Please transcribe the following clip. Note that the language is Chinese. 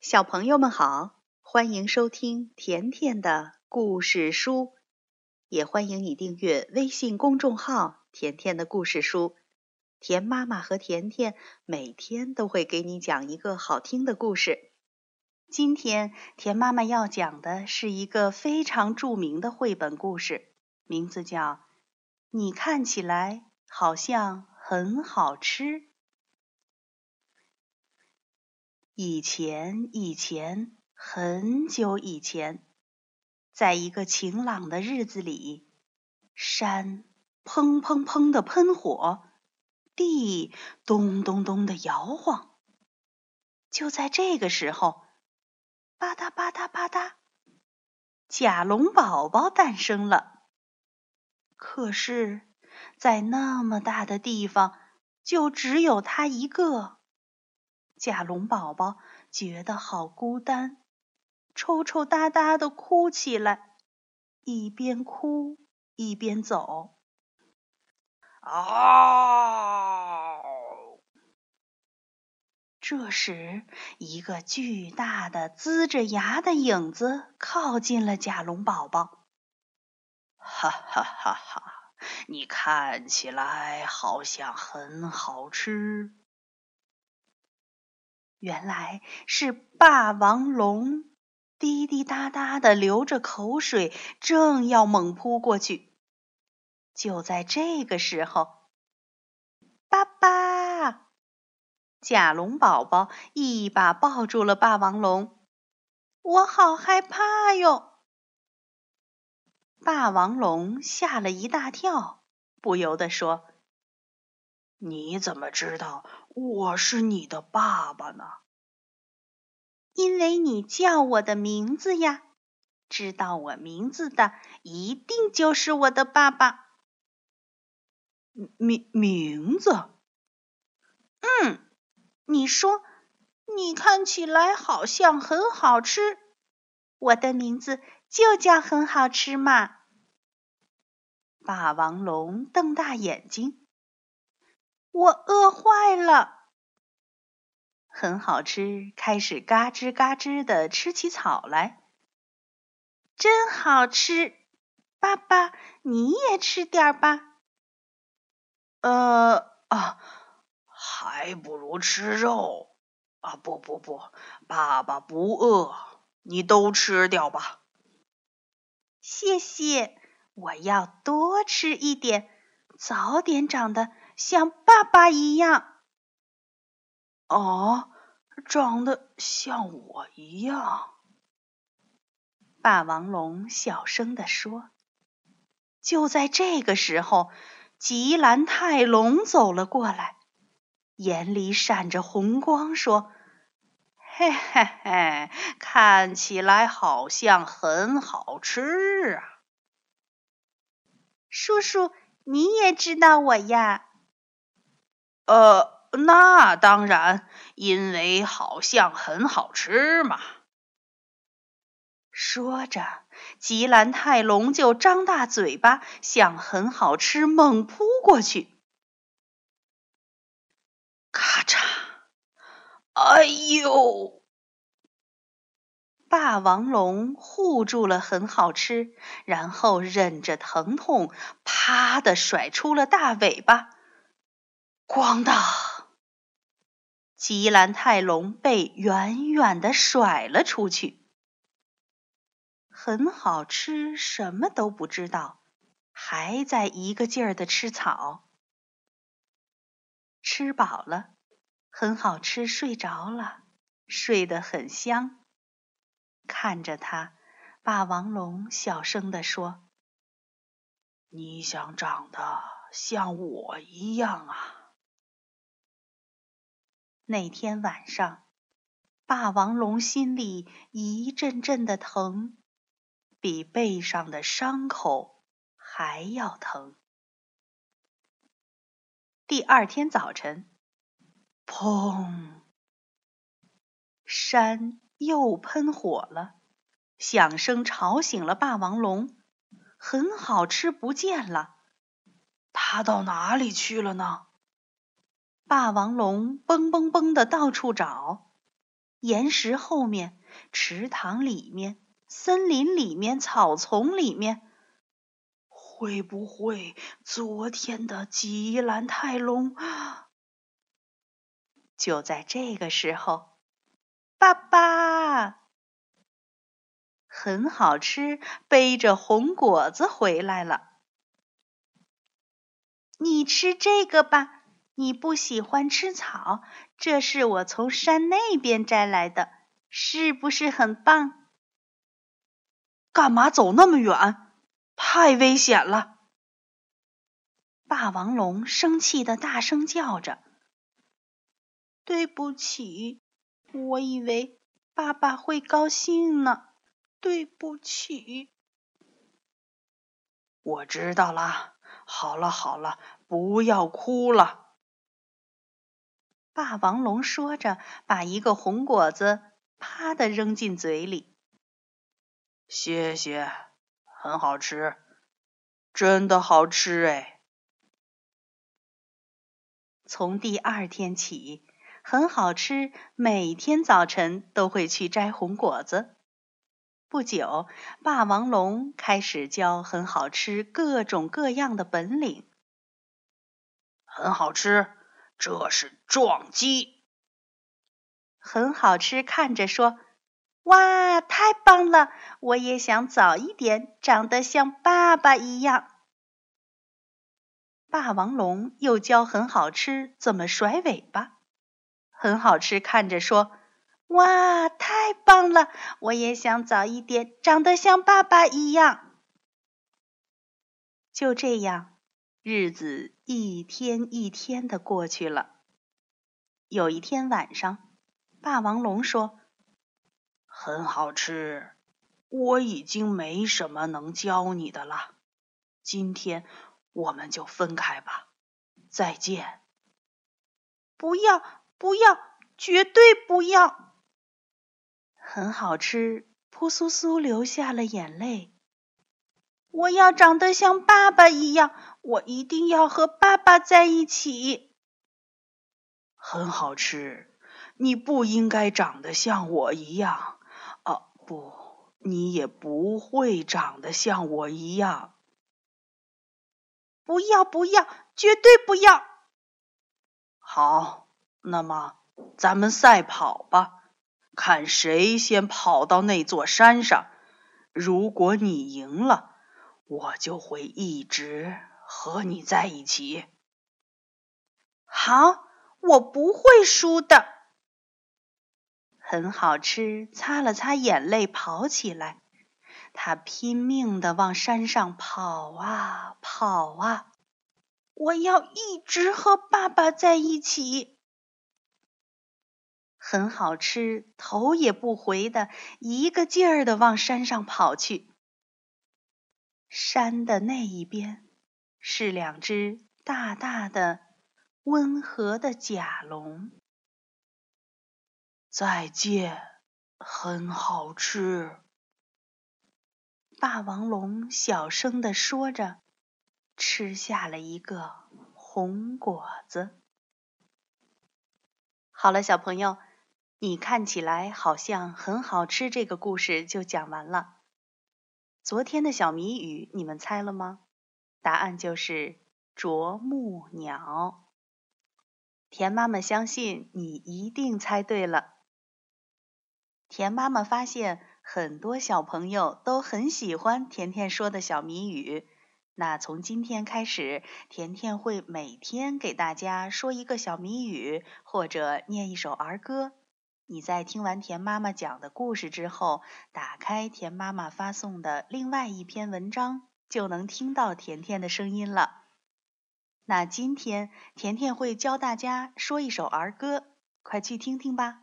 小朋友们好，欢迎收听甜甜的故事书，也欢迎你订阅微信公众号“甜甜的故事书”。甜妈妈和甜甜每天都会给你讲一个好听的故事。今天甜妈妈要讲的是一个非常著名的绘本故事，名字叫《你看起来好像很好吃》。以前，以前，很久以前，在一个晴朗的日子里，山砰砰砰的喷火，地咚咚咚的摇晃。就在这个时候，吧嗒吧嗒吧嗒，甲龙宝宝诞生了。可是，在那么大的地方，就只有他一个。甲龙宝宝觉得好孤单，抽抽搭搭的哭起来，一边哭一边走。啊！这时，一个巨大的龇着牙的影子靠近了甲龙宝宝。哈哈哈哈！你看起来好像很好吃。原来是霸王龙，滴滴答答的流着口水，正要猛扑过去。就在这个时候，爸爸，甲龙宝宝一把抱住了霸王龙，我好害怕哟！霸王龙吓了一大跳，不由得说。你怎么知道我是你的爸爸呢？因为你叫我的名字呀！知道我名字的一定就是我的爸爸。名名字？嗯，你说你看起来好像很好吃，我的名字就叫很好吃嘛！霸王龙瞪大眼睛。我饿坏了，很好吃，开始嘎吱嘎吱的吃起草来，真好吃！爸爸，你也吃点吧。呃啊，还不如吃肉啊！不不不，爸爸不饿，你都吃掉吧。谢谢，我要多吃一点，早点长得。像爸爸一样，哦，长得像我一样。霸王龙小声地说。就在这个时候，吉兰泰龙走了过来，眼里闪着红光，说：“嘿嘿嘿，看起来好像很好吃啊！叔叔，你也知道我呀？”呃，那当然，因为好像很好吃嘛。说着，吉兰泰龙就张大嘴巴，向很好吃猛扑过去。咔嚓！哎呦！霸王龙护住了很好吃，然后忍着疼痛，啪的甩出了大尾巴。咣当！吉兰泰龙被远远的甩了出去。很好吃，什么都不知道，还在一个劲儿的吃草。吃饱了，很好吃，睡着了，睡得很香。看着他，霸王龙小声地说：“你想长得像我一样啊？”那天晚上，霸王龙心里一阵阵的疼，比背上的伤口还要疼。第二天早晨，砰！山又喷火了，响声吵醒了霸王龙。很好吃不见了，它到哪里去了呢？霸王龙蹦蹦蹦的到处找，岩石后面、池塘里面、森林里面、草丛里面。会不会昨天的吉兰泰龙？就在这个时候，爸爸很好吃，背着红果子回来了。你吃这个吧，你不喜欢吃草，这是我从山那边摘来的，是不是很棒？干嘛走那么远？太危险了！霸王龙生气的大声叫着：“对不起，我以为爸爸会高兴呢。对不起。”我知道了，好了好了，不要哭了。霸王龙说着，把一个红果子啪的扔进嘴里。谢谢。很好吃，真的好吃哎！从第二天起，很好吃，每天早晨都会去摘红果子。不久，霸王龙开始教很好吃各种各样的本领。很好吃，这是撞击。很好吃，看着说。哇，太棒了！我也想早一点长得像爸爸一样。霸王龙又教很好吃怎么甩尾巴，很好吃，看着说：“哇，太棒了！我也想早一点长得像爸爸一样。”就这样，日子一天一天的过去了。有一天晚上，霸王龙说。很好吃，我已经没什么能教你的了。今天我们就分开吧，再见。不要，不要，绝对不要！很好吃，扑簌簌流下了眼泪。我要长得像爸爸一样，我一定要和爸爸在一起。很好吃，你不应该长得像我一样。哦不，你也不会长得像我一样。不要，不要，绝对不要！好，那么咱们赛跑吧，看谁先跑到那座山上。如果你赢了，我就会一直和你在一起。好，我不会输的。很好吃，擦了擦眼泪，跑起来。他拼命的往山上跑啊跑啊！我要一直和爸爸在一起。很好吃，头也不回的一个劲儿的往山上跑去。山的那一边是两只大大的、温和的甲龙。再见，很好吃。霸王龙小声的说着，吃下了一个红果子。好了，小朋友，你看起来好像很好吃。这个故事就讲完了。昨天的小谜语你们猜了吗？答案就是啄木鸟。田妈妈相信你一定猜对了。田妈妈发现很多小朋友都很喜欢甜甜说的小谜语，那从今天开始，甜甜会每天给大家说一个小谜语，或者念一首儿歌。你在听完田妈妈讲的故事之后，打开田妈妈发送的另外一篇文章，就能听到甜甜的声音了。那今天甜甜会教大家说一首儿歌，快去听听吧。